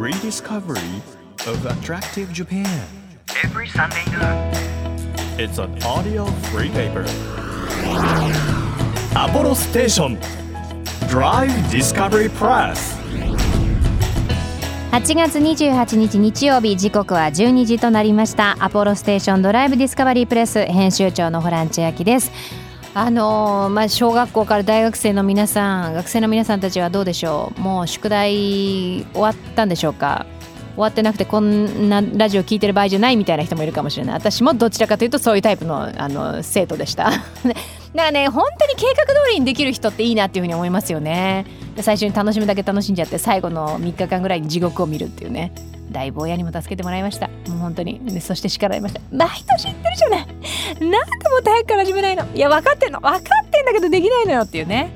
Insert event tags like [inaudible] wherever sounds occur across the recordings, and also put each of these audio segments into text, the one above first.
rediscovery of attractive Japan. every Sunday noon. It's an audio free paper. Apollo Station Drive Discovery Press. 8月28日日曜日時刻は12時となりましたアポロステーションドライブディスカバリープレス編集長のホラン千秋ですあのーまあ小学校から大学生の皆さん学生の皆さんたちはどうでしょう？もう宿題終わったんでしょうか？終わってなくてこんなラジオ聞いてる場合じゃないみたいな人もいるかもしれない。私もどちらかというとそういうタイプのあの生徒でした。[laughs] だからね本当に計画通りにできる人っていいなっていうふうに思いますよね。最初に楽しむだけ楽しんじゃって最後の3日間ぐらいに地獄を見るっていうね。だいぶ親にも助けてもらいました。もう本当に。そして叱られました毎年言ってるじゃない。なんでもっと早くから始めないの。いや分かってんの。分かってんだけどできないのよっていうね。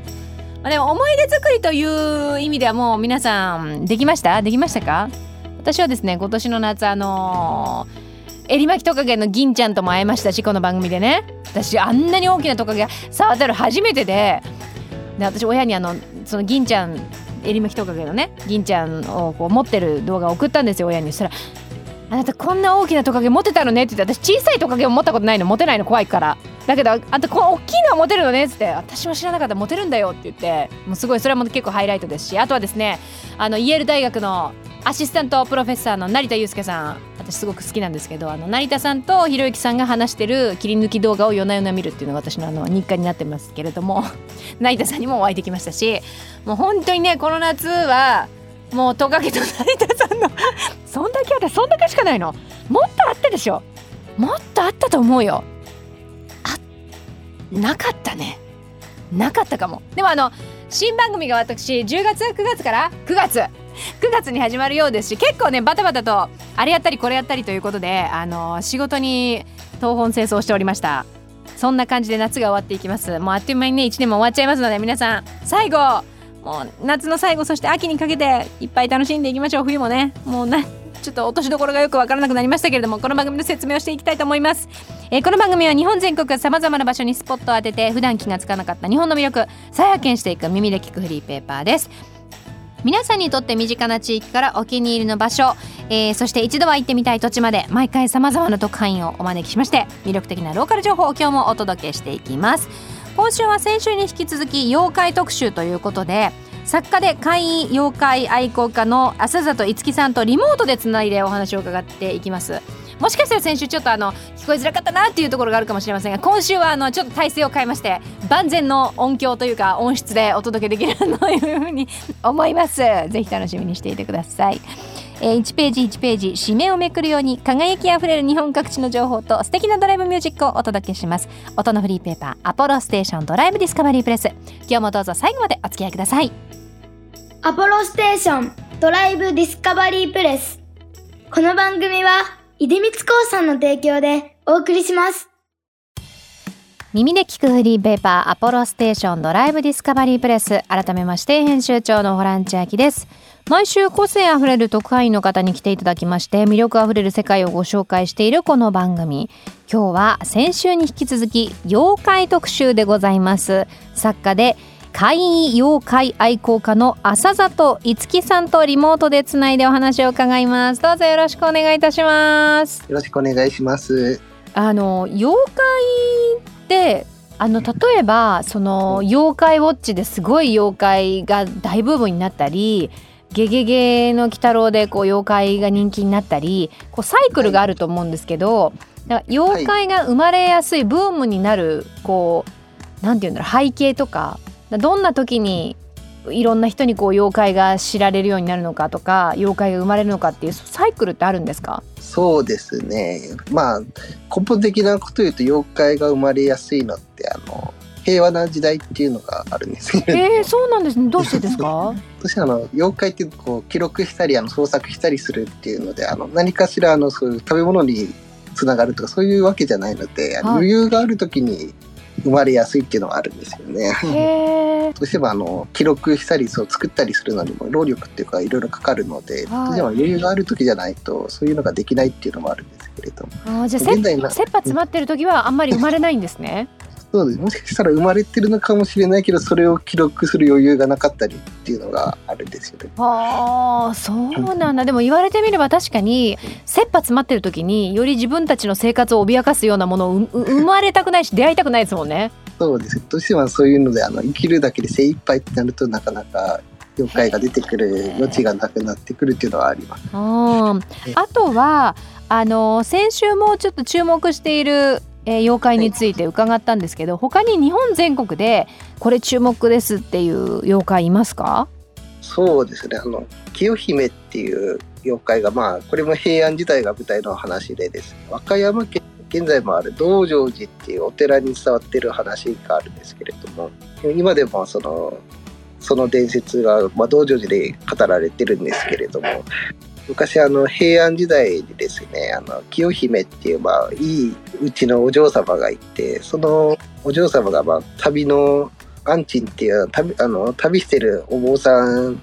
まあでも思い出作りという意味ではもう皆さんできました？できましたか？私はですね今年の夏あのーエリマキトカゲの銀ちゃんとも会えましたしこの番組でね。私あんなに大きなトカゲ触ったの初めてで。で私親にあのその銀ちゃんエリマキトカゲのね銀ちゃんをこう持ってる動画を送ったんですよ親に。そしたら「あなたこんな大きなトカゲ持てたのね」って言って私小さいトカゲを持ったことないの持てないの怖いからだけどあんたこの大きいのは持てるのねっつって私も知らなかった持てるんだよって言ってもうすごいそれも結構ハイライトですしあとはですねあのイェール大学のアシスタントプロフェッサーの成田悠介さん。私すごく好きなんですけどあの成田さんとひろゆきさんが話してる切り抜き動画を夜な夜な見るっていうのが私のあの日課になってますけれども [laughs] 成田さんにもお会いできましたしもう本当にねこの夏はもうトカゲと成田さんの [laughs] そんだけあったそんだけしかないの。もっとあったでしょ。もっとあったと思うよ。あなかったね。なかったかも。でもあの新番組が私10月9月から9月。9月に始まるようですし結構ねバタバタとあれやったりこれやったりということであの仕事に東奔清掃しておりました。そんな感じで夏が終わっていきます。もうあっという間にね1年も終わっちゃいますので皆さん最後もう夏の最後そして秋にかけていっぱい楽しんでいきましょう。冬もねもうなちょっと落としどころがよくわからなくなりましたけれどもこの番組の説明をしていきたいと思います、えーこの番組は日本全国さまざまな場所にスポットを当てて普段気がつかなかった日本の魅力再発見していく耳で聞くフリーペーパーです。皆さんにとって身近な地域からお気に入りの場所、えーそして一度は行ってみたい土地まで毎回さまざまな特派員をお招きしまして魅力的なローカル情報を今日もお届けしていきます。今週は先週に引き続き妖怪特集ということで作家で怪異妖怪愛好家の浅里樹さんとリモートでつないでお話を伺っていきます。もしかしたら先週ちょっとあの聞こえづらかったなっていうところがあるかもしれませんが今週はあのちょっと体勢を変えまして万全の音響というか音質でお届けできるというふうに思います。ぜひ楽しみにしていてください。えー1ページ1ページ紙面をめくるように輝きあふれる日本各地の情報と素敵なドライブミュージックをお届けします。音のフリーペーパーアポロステーションドライブディスカバリープレス。今日もどうぞ最後までお付き合いください。アポロステーションドライブディスカバリープレス。この番組は、出光興産の提供でお送りします。耳で聞くフリーペーパーアポロステーションドライブディスカバリープレス。改めまして編集長のホラン千秋です。毎週個性あふれる特派員の方に来ていただきまして魅力あふれる世界をご紹介しているこの番組。今日は先週に引き続き妖怪特集でございます。作家で怪異妖怪愛好家の浅里樹さんとリモートでつないでお話を伺いますどうぞよろしくお願いいたしますよろしくお願いします。あの妖怪ってあの例えばその妖怪ウォッチですごい妖怪が大ブームになったり「ゲゲゲの鬼太郎」でこう妖怪が人気になったりこうサイクルがあると思うんですけど、だから妖怪が生まれやすいブームになるこうなんていうんだろう背景とかどんな時にいろんな人にこう妖怪が知られるようになるのかとか妖怪が生まれるのかっていうサイクルってあるんですか？そうですね。まあ根本的なこと言うと妖怪が生まれやすいのってあの平和な時代っていうのがあるんですけれども、えー、そうなんですね。どうしてですか？[laughs] 私あの妖怪ってこう記録したりあの創作したりするっていうのであの何かしらあのそういう食べ物につながるとかそういうわけじゃないので、はい。余裕がある時に生まれやすいっていうのはあるんですよね。どうしてもあの記録したりそう作ったりするのにも労力っていうかいろいろかかるので、はい。どうしても余裕がある時じゃないとそういうのができないっていうのもあるんですけれども。あーじゃあ切羽詰まってる時はあんまり生まれないんですねそうですもしかしたら生まれてるのかもしれないけどそれを記録する余裕がなかったりっていうのがあるんですよね。ああそうなんだでも言われてみれば確かに切羽詰まってる時により自分たちの生活を脅かすようなものを生まれたくないし出会いたくないですもんね。そうですどうしてもそういうのであの生きるだけで精一杯ってなるとなかなか妖怪が出てくる余地がなくなってくるっていうのはあります。うんあとはあの先週もちょっと注目している、えー妖怪について伺ったんですけど他に日本全国でこれ注目ですっていう妖怪いますか？そうですね。あの清姫っていう妖怪がまあこれも平安時代が舞台の話でです。ね和歌山県現在もある道成寺っていうお寺に伝わってる話があるんですけれども今でもそのその伝説が、まあ、道成寺で語られてるんですけれども昔あの平安時代にですねあの清姫っていう、まあ、いいうちのお嬢様がいてそのお嬢様が、まあ、旅の安珍っていう旅あの旅してるお坊さん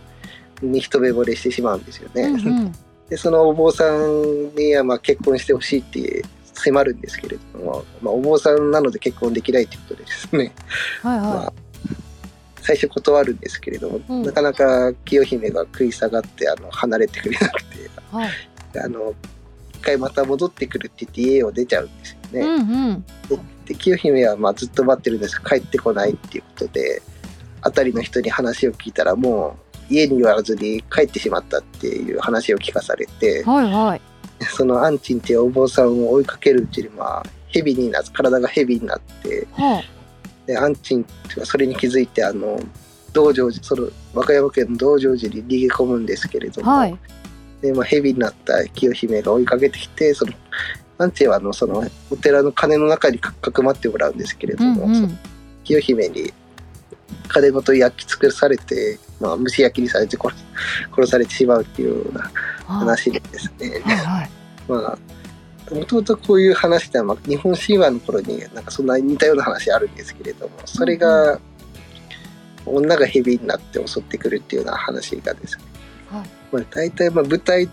に一目惚れしてしまうんですよね。うんうん。[laughs] でそのお坊さんにはまあ結婚してほしいって迫るんですけれども、まあ、お坊さんなので結婚できないということでですね、はいまはあ、最初断るんですけれども、うん。なかなか清姫が食い下がってあの離れてくれなくていはい。あの一回また戻ってくるって言って家を出ちゃうんですよね。うんうん。で清姫はまあずっと待ってるんです。が帰ってこないっていうことで辺りの人に話を聞いたらもう家に言わずに帰ってしまったっていう話を聞かされてはいはい。そのアンチンっていうお坊さんを追いかけるうちにまあ蛇になって体が蛇になってはでアンチンっていうかそれに気づいてあの道成寺その和歌山県の道成寺に逃げ込むんですけれども、あはい。で、まあ、蛇になった清姫が追いかけてきてそのアンチンはあのそのお寺の鐘の中にかかくまってもらうんですけれども、うんうん。清姫に金ごと焼き尽くされて、まあ、蒸し焼きにされて殺殺されてしまうっていうような話でですね、はいはい。まあもともとこういう話ってまあ日本神話の頃になんかそんな似たような話あるんですけれどもそれが女が蛇になって襲ってくるっていうような話がですね、はい。まあ、大体まあ舞台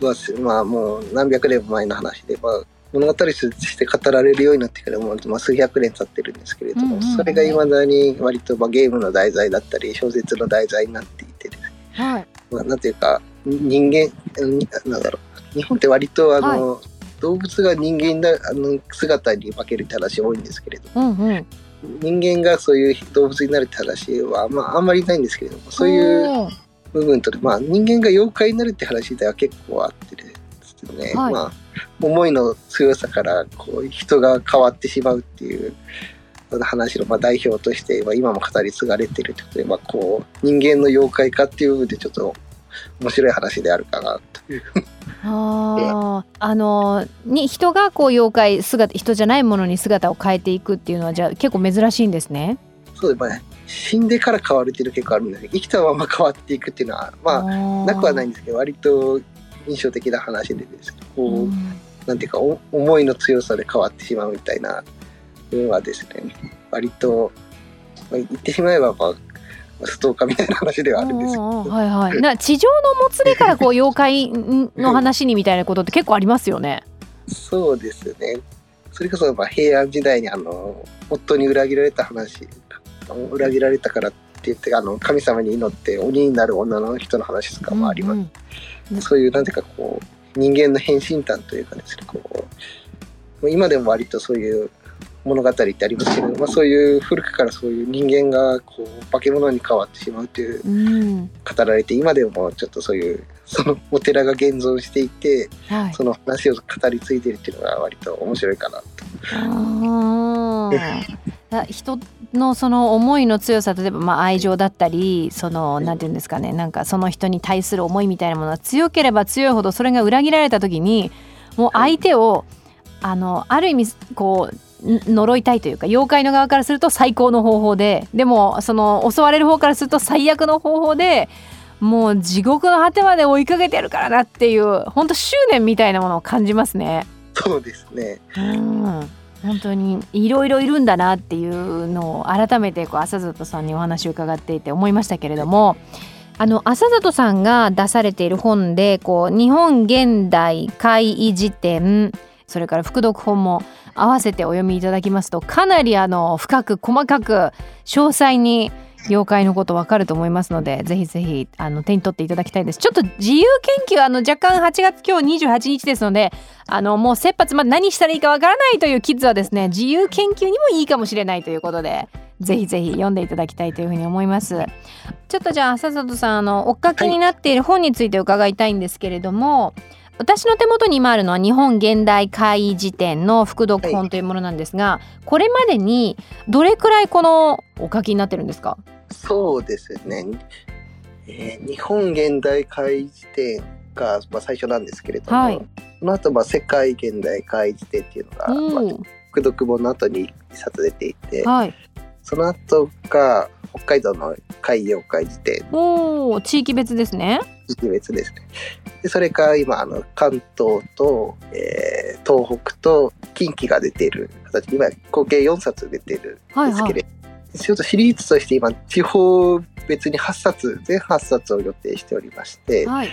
はまあもう何百年も前の話で、まあ、物語として語られるようになってからもうまあ数百年経ってるんですけれども、うんうんうん。それがいまだに割とまあゲームの題材だったり小説の題材になっていてですね。はい。まあ、なんていうか人間うんなんだろう。日本って割とあの、動物が人間だあの姿に化けるって話多いんですけれどうんうん。人間がそういう動物になるって話は、まあ、あんまりないんですけれどもそういう部分と、まあ、人間が妖怪になるって話では結構あってですね、はい。まあ、思いの強さからこう人が変わってしまうっていう。話のまあ代表として、まあ、今も語り継がれているということで、まあ、こう人間の妖怪化っていう部分でちょっと面白い話であるかなというあーあのに人がこう妖怪姿人じゃないものに姿を変えていくっていうのはじゃあ結構珍しいんですね。そうですね死んでから変わるっていうの結構あるんですけど生きたまま変わっていくっていうのはまああなくはないんい。ですけど割と印象的な話でですねこう、うんなんていうかお思いの強さで変わってしまうみたいなのはですね割と、まあ、言ってしまえば、まあ、ストーカーみたいな話ではあるんですけど、はいはい。な地上のもつれからこう妖怪の話にみたいなことって結構ありますよね。そうですね。それこそまあ平安時代にあの夫に裏切られた話裏切られたからって言ってあの神様に祈って鬼になる女の人の話とかもあります。うんうんそういうなんていうかこう人間の変身譚というかですねこう今でも割とそういう物語ってありますけど、まあ、そういう古くからそういう人間がこう化け物に変わってしまうといううん語られて今でもちょっとそういうそのお寺が現存していてはい。その話を語り継いでるっていうのが割と面白いかなと。あ人のその思いの強さ例えばまあ愛情だったりそのなんていうんですかねなんかその人に対する思いみたいなものが強ければ強いほどそれが裏切られた時にもう相手をあのある意味こうん呪いたいというか妖怪の側からすると最高の方法ででもその襲われる方からすると最悪の方法でもう地獄の果てまで追いかけてるからなっていう本当執念みたいなものを感じますね。そうですね。うん本当にいろいろいるんだなっていうのを改めてこう浅里さんにお話を伺っていて思いましたけれどもあの浅里さんが出されている本でこう日本現代怪異辞典それから副読本も合わせてお読みいただきますとかなりあの深く細かく詳細に妖怪のことわかると思いますのでぜひぜひあの手に取っていただきたいです。ちょっと自由研究あの若干8月今日28日ですのであのもう切羽詰まって何したらいいかわからないというキッズはですね自由研究にもいいかもしれないということでぜひぜひ読んでいただきたいというふうに思います。ちょっとじゃあ笹里さんあの追っかけになっている本について伺いたいんですけれども、私の手元に今あるのは日本現代会辞典の副読本というものなんですが、これまでにどれくらいこのお書きになってるんですか？そうですね。えー日本現代会辞典が、まあ、最初なんですけれども、はい。その後、まあ世界現代会辞典っていうのが、まあ、うん副読本の後に一冊出ていて、はい。その後が北海道の海洋会辞典。おー地域別ですね一別ですね。でそれから今あの関東と、えー東北と近畿が出ている形で今合計4冊出ているんですけれど、ちょっとシリーズとして今地方別に8冊全8冊を予定しておりましてはい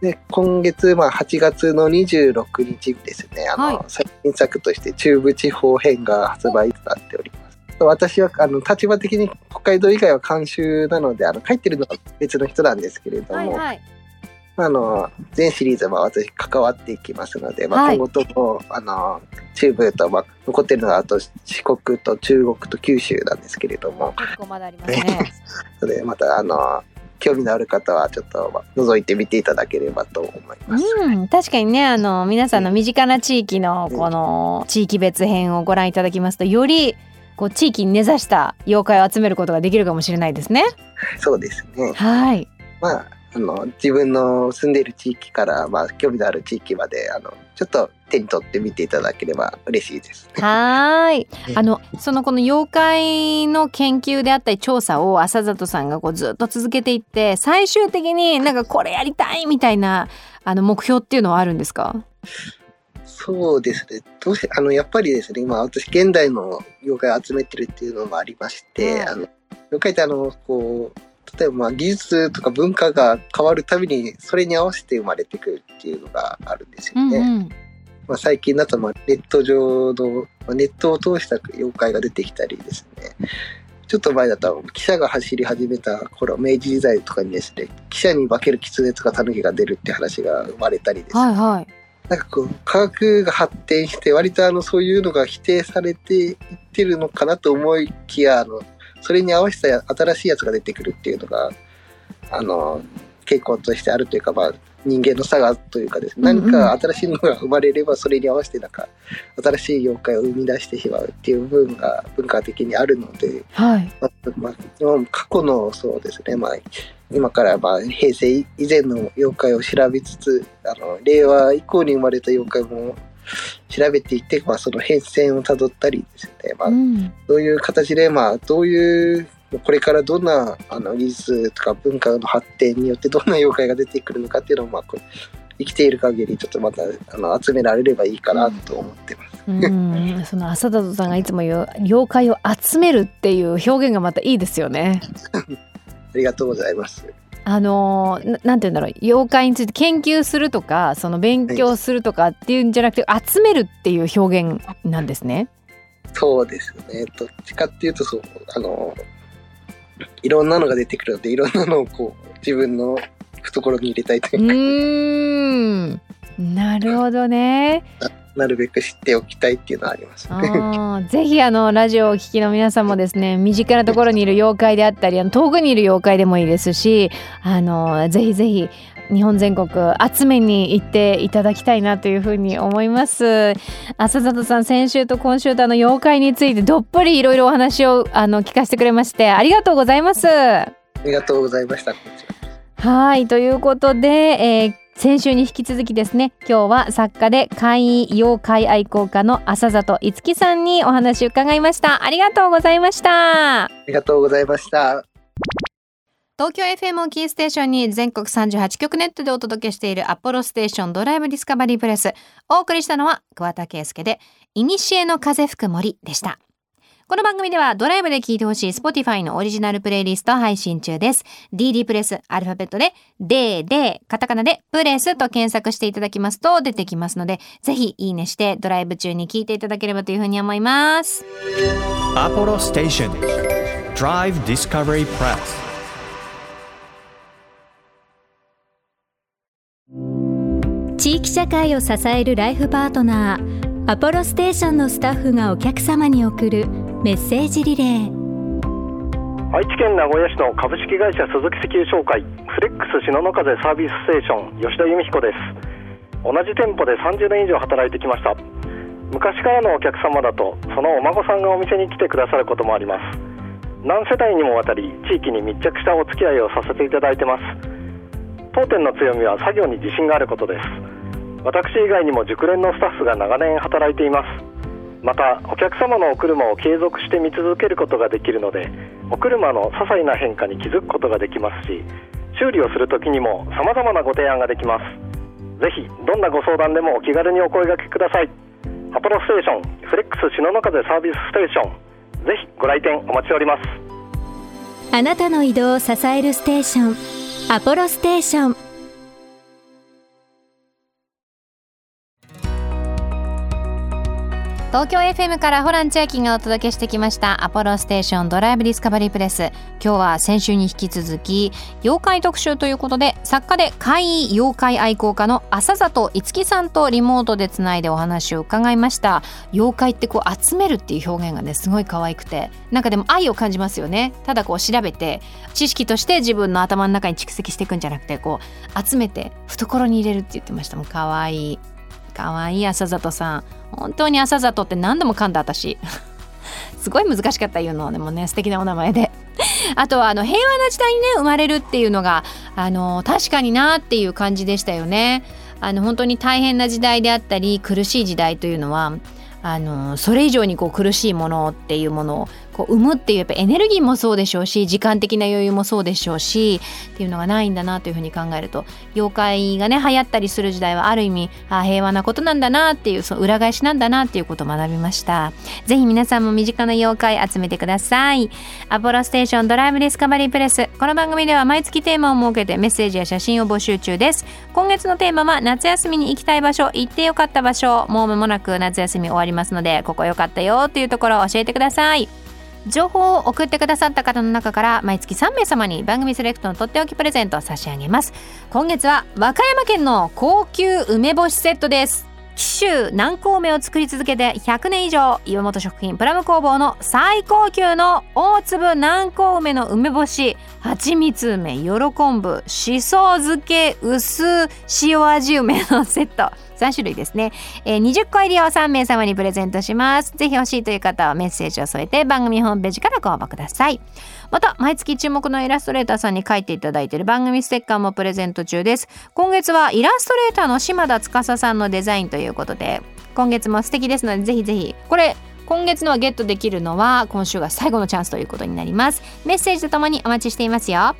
で今月、まあ、8月の26日ですねあの、はい最新作として中部地方編が発売となっております。私はあの立場的に北海道以外は監修なのであの書いてるのは別の人なんですけれども、はいはい。あの全シリーズは私関わっていきますので、まあ、はい。今後とも、あの中部と、まあ、残ってるのはあと四国と中国と九州なんですけれども結構まだありますね。[laughs] それでまたあの興味のある方はちょっと、まあ、覗いてみていただければと思います。うん、確かにねあの皆さんの身近な地域のこの地域別編をご覧いただきますとよりこう地域に根ざした妖怪を集めることができるかもしれないですね。そうですね、はい。まああの自分の住んでいる地域から、まあ、興味のある地域まであのちょっと手に取ってみていただければ嬉しいです。はーいね。あのそのこの妖怪の研究であったり調査を浅里さんがこうずっと続けていって最終的になんかこれやりたいみたいなあの目標っていうのはあるんですか？そうですね。どうして、あの、やっぱりですね、今、私、現代の妖怪を集めてるっていうのもありまして、はいあの、妖怪って、あの、こう、例えば、まあ、技術とか文化が変わるたびに、それに合わせて生まれてくるっていうのがあるんですよね。うんうん。まあ、最近だと、まあ、ネット上の、まあネットを通した妖怪が出てきたりですね。ちょっと前だと、汽車が走り始めた頃、明治時代とかにですね、汽車に化ける狐とか狸が出るって話が生まれたりですねはいはい。なんかこう科学が発展して割とあのそういうのが否定されていってるのかなと思いきやあのそれに合わせた新しいやつが出てくるっていうのがあの傾向としてあるというか、まあ、人間の差がというかですね何か新しいのが生まれればそれに合わせてなんか新しい妖怪を生み出してしまうっていう部分が文化的にあるので、はい。まあ過去のそうですね、まあ、今からまあ平成以前の妖怪を調べつつあの令和以降に生まれた妖怪も調べていって、まあ、その変遷をたどったりですね、まあう、ん。そういう形で、まあ、どういうこれからどんなあの技術とか文化の発展によってどんな妖怪が出てくるのかっていうのを、まあ、こう生きている限りちょっとまたあの集められればいいかなと思ってます。うん、[laughs] その浅田さんがいつも言う妖怪を集めるっていう表現がまたいいですよね。[laughs] ありがとうございます。あのーななんて言うんだろう妖怪について研究するとかその勉強するとかっていうんじゃなくて集めるっていう表現なんですね。そうですね。どっちかっていうと、そう、あの、いろんなのが出てくるので、いろんなのをこう、自分の懐に入れたいとういうか、ーんなるほどね。なるべく知っておきたいっていうのはありますね。ぜひあのラジオをお聞きの皆さんもですね身近なところにいる妖怪であったりあの遠くにいる妖怪でもいいですしあのぜひぜひ日本全国集めに行っていただきたいなというふうに思います。浅里さん先週と今週とあの妖怪についてどっぷりいろいろお話をあの聞かせてくれましてありがとうございます。ありがとうございました。はいということで、えー先週に引き続きですね今日は作家で怪異妖怪愛好家の浅里いつきさんにお話伺いました。ありがとうございました。ありがとうございました。東京 FM をキーステーションに全国38局ネットでお届けしているアポロステーションドライブディスカバリープレスお送りしたのは桑田佳祐で「いにしえの風吹く森」でしたこの番組ではドライブで聴いてほしい Spotify のオリジナルプレイリスト配信中です。DD プレス、アルファベットで、D、D、カタカナでプレスと検索していただきますと出てきますので、ぜひいいねしてドライブ中に聴いていただければというふうに思います。Apollo Station Drive Discovery Press 地域社会を支えるライフパートナーアポロステーションのスタッフがお客様に送るメッセージリレー。愛知県名古屋市の株式会社鈴木石油商会フレックス篠の風サービスステーション吉田由美彦です。同じ店舗で30年以上働いてきました。昔からのお客様だとそのお孫さんがお店に来てくださることもあります。何世代にもわたり地域に密着したお付き合いをさせていただいてます。当店の強みは作業に自信があることです。私以外にも熟練のスタッフが長年働いています。またお客様のお車を継続して見続けることができるのでお車の些細な変化に気づくことができますし修理をする時にも様々なご提案ができます。ぜひどんなご相談でもお気軽にお声掛けください。アポロステーションフレックス篠の風サービスステーション。ぜひご来店お待ちしております。あなたの移動を支えるステーションアポロステーション。東京 FM からホラン千秋がお届けしてきましたアポロステーションドライブディスカバリープレス。今日は先週に引き続き妖怪特集ということで作家で怪異妖怪愛好家の浅里いつきさんとリモートでつないでお話を伺いました。妖怪ってこう集めるっていう表現がねすごい可愛くてなんかでも愛を感じますよね。ただこう調べて知識として自分の頭の中に蓄積していくんじゃなくてこう集めて懐に入れるって言ってました。もう可愛い。可愛い浅里さん。本当に浅里って何度も噛んだ私。[laughs] すごい難しかった言うのでもね素敵なお名前で。[laughs] あとはあの平和な時代にね生まれるっていうのがあの確かになっていう感じでしたよね。あの本当に大変な時代であったり苦しい時代というのはあのそれ以上にこう苦しいものっていうものをこう生むっていうやっぱエネルギーもそうでしょうし時間的な余裕もそうでしょうしっていうのがないんだなというふうに考えると妖怪がね流行ったりする時代はある意味あ平和なことなんだなっていうその裏返しなんだなっていうことを学びました。ぜひ皆さんも身近な妖怪集めてください。アポロステーションドライブディスカバリープレス。この番組では毎月テーマを設けてメッセージや写真を募集中です。今月のテーマは夏休みに行きたい場所行ってよかった場所。もう間もなく夏休み終わりますのでここよかったよっていうところを教えてください。情報を送ってくださった方の中から毎月3名様に番組セレクトのとっておきプレゼントを差し上げます。今月は和歌山県の高級梅干しセットです。紀州南高梅を作り続けて100年以上岩本食品プラム工房の最高級の大粒南高梅の梅干し蜂蜜梅よ昆布しそ漬け薄塩味梅のセット。3種類ですね、えー20個入りを3名様にプレゼントします。ぜひ欲しいという方はメッセージを添えて番組ホームページからご応募ください。また毎月注目のイラストレーターさんに書いていただいている番組ステッカーもプレゼント中です。今月はイラストレーターの島田司さんのデザインということで今月も素敵ですのでぜひぜひこれ今月のはゲットできるのは今週が最後のチャンスということになります。メッセージとともにお待ちしていますよ。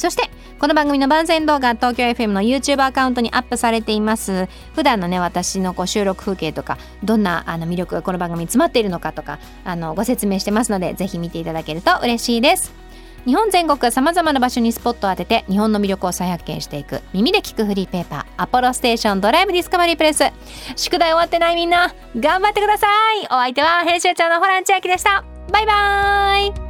そしてこの番組の番宣動画東京 FM の YouTube アカウントにアップされています。普段のね私のこう収録風景とかどんなあの魅力がこの番組に詰まっているのかとかあのご説明してますのでぜひ見ていただけると嬉しいです。日本全国さまざまな場所にスポットを当てて日本の魅力を再発見していく耳で聞くフリーペーパーアポロステーションドライブディスカバリープレス。宿題終わってないみんな頑張ってください。お相手は編集長のホラン千秋でした。バイバイ。